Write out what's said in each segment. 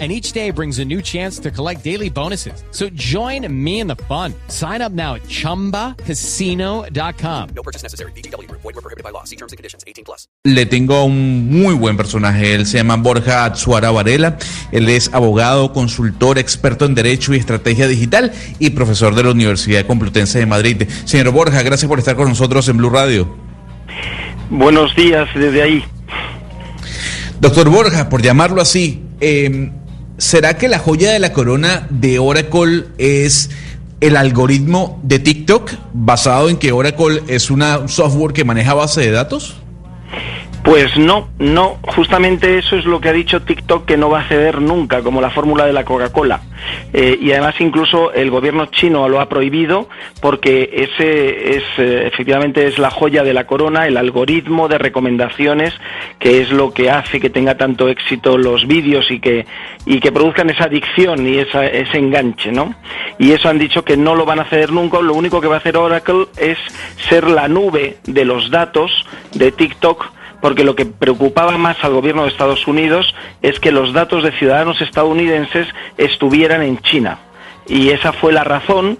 and each day brings a new chance to collect daily bonuses. So join me in the fun. Sign up now at ChumbaCasino.com. No purchase necessary. BGW. Void were prohibited by law. See terms and conditions. 18 plus. Le tengo un muy buen personaje. Él se llama Borja Atsuara Varela. Él es abogado, consultor, experto en Derecho y Estrategia Digital y profesor de la Universidad Complutense de Madrid. Señor Borja, gracias por estar con nosotros en Blue Radio. Buenos días desde ahí. Doctor Borja, por llamarlo así, eh, ¿será que la joya de la corona de Oracle es el algoritmo de TikTok basado en que Oracle es una software que maneja base de datos? Pues no, no, justamente eso es lo que ha dicho TikTok que no va a ceder nunca, como la fórmula de la Coca-Cola. Eh, y además incluso el gobierno chino lo ha prohibido porque ese es eh, efectivamente es la joya de la corona, el algoritmo de recomendaciones que es lo que hace que tenga tanto éxito los vídeos y que y que produzcan esa adicción y esa, ese enganche, ¿no? Y eso han dicho que no lo van a ceder nunca. Lo único que va a hacer Oracle es ser la nube de los datos de TikTok porque lo que preocupaba más al gobierno de Estados Unidos es que los datos de ciudadanos estadounidenses estuvieran en China. Y esa fue la razón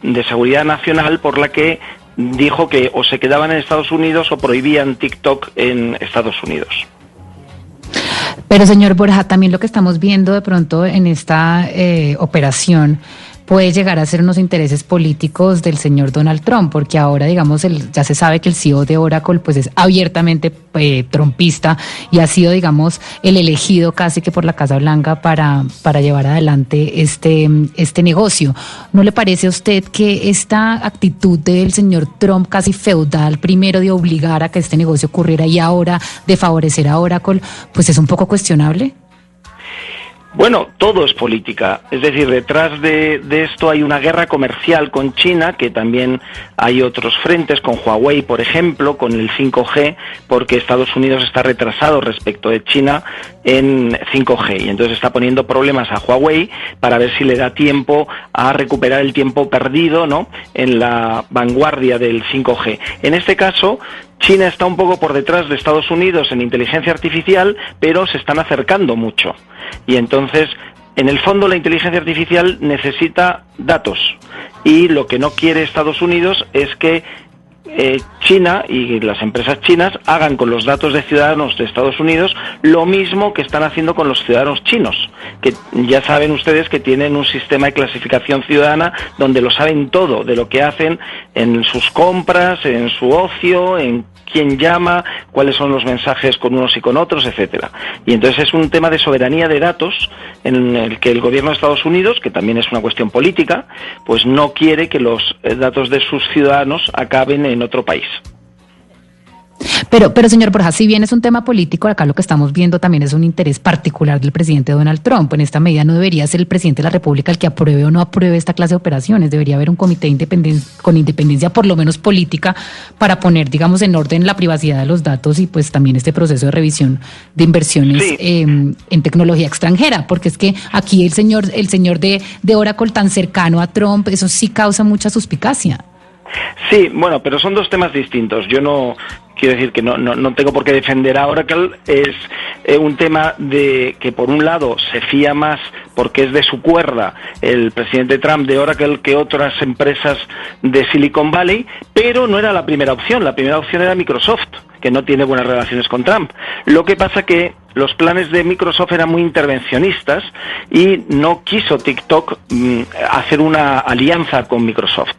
de seguridad nacional por la que dijo que o se quedaban en Estados Unidos o prohibían TikTok en Estados Unidos. Pero señor Borja, también lo que estamos viendo de pronto en esta eh, operación puede llegar a ser unos intereses políticos del señor Donald Trump, porque ahora, digamos, el, ya se sabe que el CEO de Oracle pues es abiertamente eh, trumpista y ha sido, digamos, el elegido casi que por la Casa Blanca para, para llevar adelante este, este negocio. ¿No le parece a usted que esta actitud del señor Trump casi feudal, primero de obligar a que este negocio ocurriera y ahora de favorecer a Oracle, pues es un poco cuestionable? Bueno, todo es política. Es decir, detrás de, esto hay una guerra comercial con China, que también hay otros frentes, con Huawei, por ejemplo, con el 5G, porque Estados Unidos está retrasado respecto de China en 5G. Y entonces está poniendo problemas a Huawei para ver si le da tiempo a recuperar el tiempo perdido ¿no? en la vanguardia del 5G. En este caso, China está un poco por detrás de Estados Unidos en inteligencia artificial, pero se están acercando mucho. Y entonces, en el fondo, la inteligencia artificial necesita datos. Y lo que no quiere Estados Unidos es que eh, China y las empresas chinas hagan con los datos de ciudadanos de Estados Unidos lo mismo que están haciendo con los ciudadanos chinos, que ya saben ustedes que tienen un sistema de clasificación ciudadana donde lo saben todo de lo que hacen en sus compras, en su ocio, en quién llama, cuáles son los mensajes con unos y con otros, etcétera. Y entonces es un tema de soberanía de datos en el que el gobierno de Estados Unidos, que también es una cuestión política, pues no quiere que los eh, datos de sus ciudadanos acaben en otro país. Pero, pero señor Borja, si bien es un tema político, acá lo que estamos viendo también es un interés particular del presidente Donald Trump. En esta medida no debería ser el presidente de la República el que apruebe o no apruebe esta clase de operaciones. Debería haber un comité con independencia, por lo menos política, para poner, digamos, en orden la privacidad de los datos y pues también este proceso de revisión de inversiones em, en tecnología extranjera. Porque es que aquí el señor, el señor de, de Oracle tan cercano a Trump, eso sí causa mucha suspicacia. Sí, bueno, pero son dos temas distintos. Yo no quiero decir que no, no, tengo por qué defender a Oracle. Es eh, un tema de que por un lado se fía más porque es de su cuerda el presidente Trump de Oracle que otras empresas de Silicon Valley, pero no era la primera opción. La primera opción era Microsoft, que no tiene buenas relaciones con Trump. Lo que pasa que los planes de Microsoft eran muy intervencionistas y no quiso TikTok mm, hacer una alianza con Microsoft.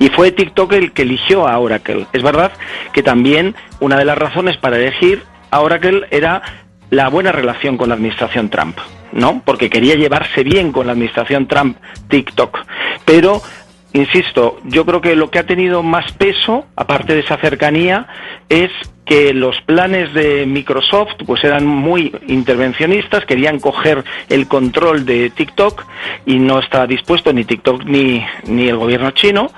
Y fue TikTok el que eligió a Oracle. Es verdad que también una de las razones para elegir a Oracle era la buena relación con la administración Trump, ¿no? Porque quería llevarse bien con la administración Trump TikTok. Pero insisto, yo creo que lo que ha tenido más peso, aparte de esa cercanía, es que los planes de Microsoft pues eran muy intervencionistas, querían coger el control de TikTok y no estaba dispuesto ni TikTok ni, ni el gobierno chino.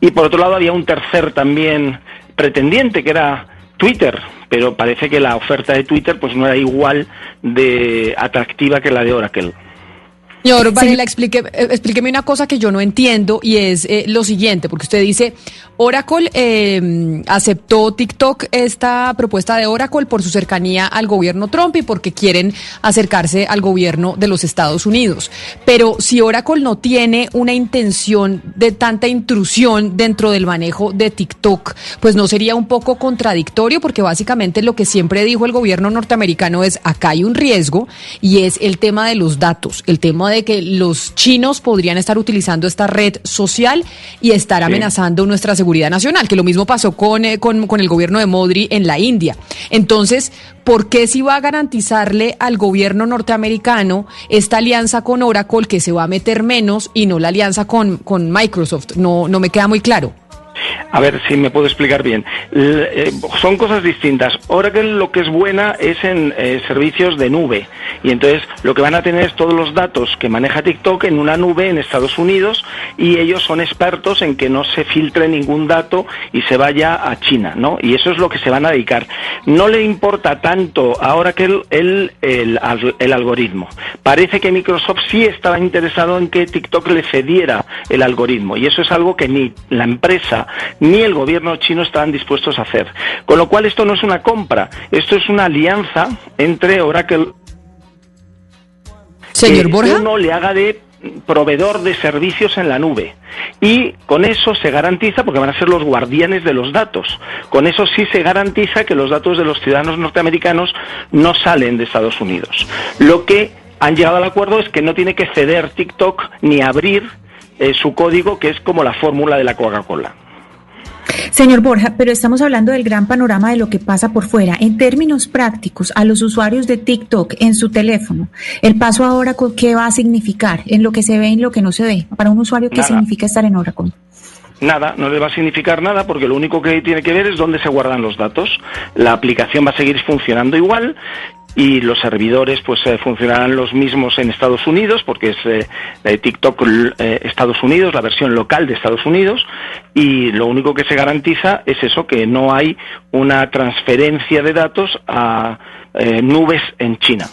Y por otro lado había un tercer también pretendiente que era Twitter, pero parece que la oferta de Twitter pues no era igual de atractiva que la de Oracle. Señor Varela, explique, eh, explíqueme una cosa que yo no entiendo y es eh, lo siguiente, porque usted dice, Oracle eh, aceptó TikTok esta propuesta de Oracle por su cercanía al gobierno Trump y porque quieren acercarse al gobierno de los Estados Unidos. Pero si Oracle no tiene una intención de tanta intrusión dentro del manejo de TikTok, pues no sería un poco contradictorio porque básicamente lo que siempre dijo el gobierno norteamericano es acá hay un riesgo y es el tema de los datos, el tema de de que los chinos podrían estar utilizando esta red social y estar amenazando nuestra seguridad nacional, que lo mismo pasó con, eh, con, con el gobierno de Modri en la India. Entonces, ¿por qué si va a garantizarle al gobierno norteamericano esta alianza con Oracle que se va a meter menos y no la alianza con, con Microsoft? No, no me queda muy claro. A ver si me puedo explicar bien. Eh, son cosas distintas. Oracle lo que es buena es en eh, servicios de nube. Y entonces lo que van a tener es todos los datos que maneja TikTok en una nube en Estados Unidos y ellos son expertos en que no se filtre ningún dato y se vaya a China, ¿no? Y eso es lo que se van a dedicar. No le importa tanto a Oracle el, el, el algoritmo. Parece que Microsoft sí estaba interesado en que TikTok le cediera el algoritmo y eso es algo que ni la empresa ni el gobierno chino estaban dispuestos a hacer. Con lo cual esto no es una compra, esto es una alianza entre Oracle Señor que uno le haga de proveedor de servicios en la nube. Y con eso se garantiza, porque van a ser los guardianes de los datos, con eso sí se garantiza que los datos de los ciudadanos norteamericanos no salen de Estados Unidos. Lo que han llegado al acuerdo es que no tiene que ceder TikTok ni abrir eh, su código, que es como la fórmula de la Coca-Cola. Señor Borja, pero estamos hablando del gran panorama de lo que pasa por fuera. En términos prácticos, a los usuarios de TikTok en su teléfono, el paso a Oracle, ¿qué va a significar en lo que se ve y en lo que no se ve? Para un usuario, ¿qué significa estar en Oracle? Nada, no le va a significar nada porque lo único que tiene que ver es dónde se guardan los datos. La aplicación va a seguir funcionando igual y los servidores pues eh, funcionarán los mismos en Estados Unidos porque es eh, TikTok eh, Estados Unidos, la versión local de Estados Unidos y lo único que se garantiza es eso, que no hay una transferencia de datos a nubes en China.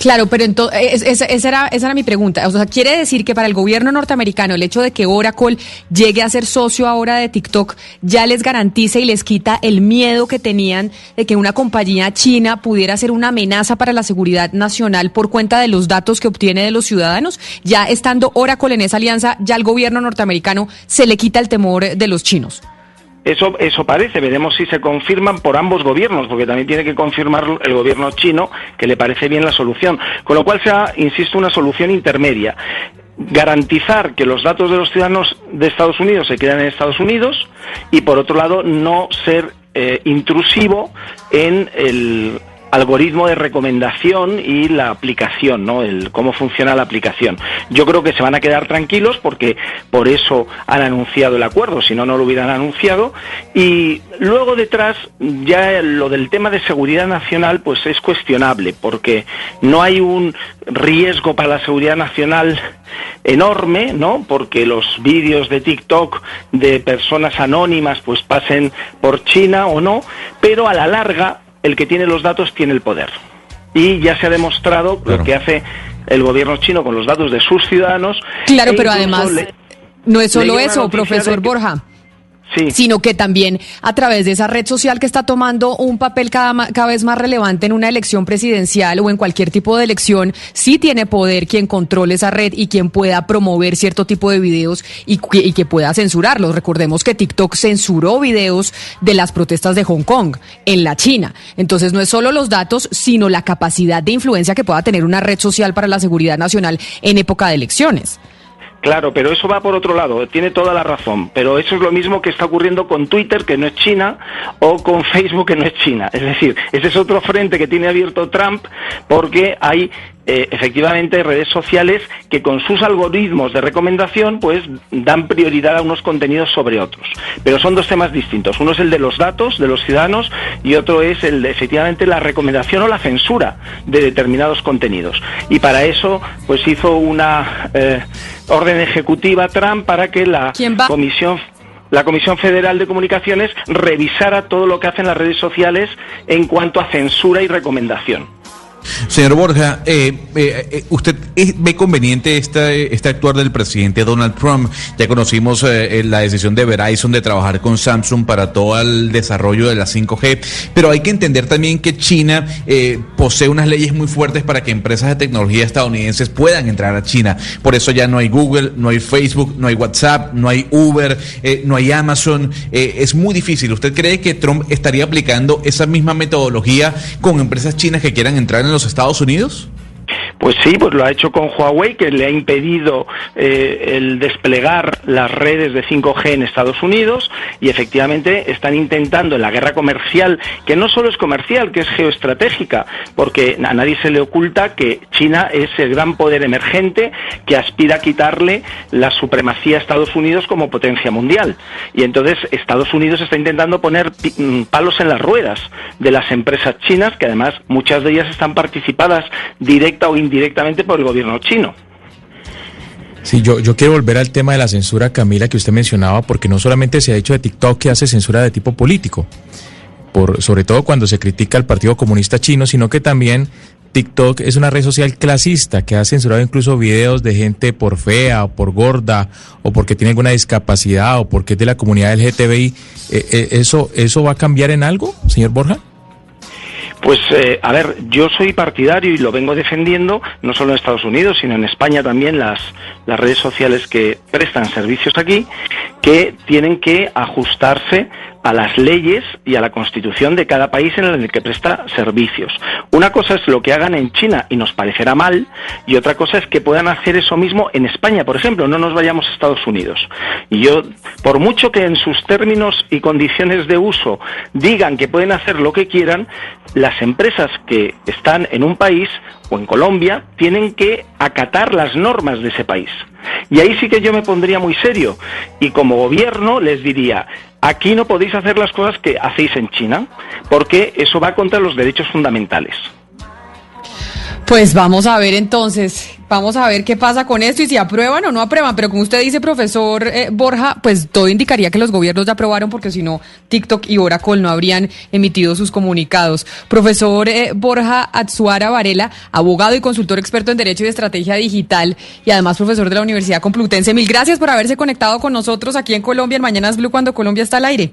Claro, pero entonces, esa, era, esa era mi pregunta. O sea, quiere decir que para el gobierno norteamericano el hecho de que Oracle llegue a ser socio ahora de TikTok ya les garantiza y les quita el miedo que tenían de que una compañía china pudiera ser una amenaza para la seguridad nacional por cuenta de los datos que obtiene de los ciudadanos. Ya estando Oracle en esa alianza, ya al gobierno norteamericano se le quita el temor de los chinos. Eso, eso parece, veremos si se confirman por ambos gobiernos, porque también tiene que confirmar el gobierno chino que le parece bien la solución. Con lo cual será, insisto, una solución intermedia. Garantizar que los datos de los ciudadanos de Estados Unidos se quedan en Estados Unidos y, por otro lado, no ser eh, intrusivo en el algoritmo de recomendación y la aplicación, ¿no? El cómo funciona la aplicación. Yo creo que se van a quedar tranquilos porque por eso han anunciado el acuerdo, si no no lo hubieran anunciado y luego detrás ya lo del tema de seguridad nacional pues es cuestionable porque no hay un riesgo para la seguridad nacional enorme, ¿no? Porque los vídeos de TikTok de personas anónimas pues pasen por China o no, pero a la larga el que tiene los datos tiene el poder. Y ya se ha demostrado lo que hace el gobierno chino con los datos de sus ciudadanos. Claro, e pero además no es solo eso, profesor Borja sino que también a través de esa red social que está tomando un papel cada, cada vez más relevante en una elección presidencial o en cualquier tipo de elección, sí tiene poder quien controle esa red y quien pueda promover cierto tipo de videos y que pueda censurarlos. Recordemos que TikTok censuró videos de las protestas de Hong Kong en la China. Entonces no es solo los datos, sino la capacidad de influencia que pueda tener una red social para la seguridad nacional en época de elecciones. Claro, pero eso va por otro lado, tiene toda la razón. Pero eso es lo mismo que está ocurriendo con Twitter, que no es China, o con Facebook, que no es China. Es decir, ese es otro frente que tiene abierto Trump, porque hay eh, efectivamente redes sociales que con sus algoritmos de recomendación pues dan prioridad a unos contenidos sobre otros. Pero son dos temas distintos. Uno es el de los datos de los ciudadanos y otro es el de efectivamente la recomendación o la censura de determinados contenidos. Y para eso pues hizo una eh, orden ejecutiva Trump para que la comisión la Comisión Federal de Comunicaciones revisara todo lo que hacen las redes sociales en cuanto a censura y recomendación. Señor Borja, eh, eh, eh, ¿usted ve conveniente esta, este actuar del presidente Donald Trump? Ya conocimos la decisión de Verizon de trabajar con Samsung para todo el desarrollo de la 5G, pero hay que entender también que China posee unas leyes muy fuertes para que empresas de tecnología estadounidenses puedan entrar a China. Por eso ya no hay Google, no hay Facebook, no hay WhatsApp, no hay Uber, no hay Amazon. es muy difícil. ¿Usted cree que Trump estaría aplicando esa misma metodología con empresas chinas que quieran entrar en los Estados Unidos? Pues sí, pues lo ha hecho con Huawei, que le ha impedido eh, el desplegar las redes de 5G en Estados Unidos y efectivamente están intentando en la guerra comercial, que no solo es comercial, que es geoestratégica, porque a nadie se le oculta que China es el gran poder emergente que aspira a quitarle la supremacía a Estados Unidos como potencia mundial. Y entonces Estados Unidos está intentando poner mm, palos en las ruedas de las empresas chinas, que además muchas de ellas están participadas directa o indirectamente directamente por el gobierno chino. Sí, yo, quiero volver al tema de la censura, Camila, que usted mencionaba, porque no solamente se ha hecho de TikTok que hace censura de tipo político, por, sobre todo cuando se critica al Partido Comunista Chino, sino que también TikTok es una red social clasista que ha censurado incluso videos de gente por fea o por gorda o porque tiene alguna discapacidad o porque es de la comunidad LGTBI. Eh, eh, ¿Eso, ¿Eso va a cambiar en algo, señor Borja? Pues, eh, a ver, yo soy partidario y lo vengo defendiendo, no solo en Estados Unidos, sino en España también, las, las redes sociales que prestan servicios aquí, que tienen que ajustarse a las leyes y a la constitución de cada país en el que presta servicios. Una cosa es lo que hagan en China y nos parecerá mal, y otra cosa es que puedan hacer eso mismo en España, por ejemplo, no nos vayamos a Estados Unidos. Y yo, por mucho que en sus términos y condiciones de uso digan que pueden hacer lo que quieran, las empresas que están en un país o en Colombia tienen que acatar las normas de ese país. Y ahí sí que yo me pondría muy serio. Y como gobierno les diría, aquí no podéis hacer las cosas que hacéis en China, porque eso va contra los derechos fundamentales. Pues vamos a ver entonces, vamos a ver qué pasa con esto y si aprueban o no aprueban. Pero como usted dice, profesor eh, Borja, pues todo indicaría que los gobiernos ya aprobaron porque si no, TikTok y Oracle no habrían emitido sus comunicados. Profesor eh, Borja Atsuara Varela, abogado y consultor experto en Derecho y Estrategia Digital y además profesor de la Universidad Complutense. Mil gracias por haberse conectado con nosotros aquí en Colombia en Mañanas Blue cuando Colombia está al aire.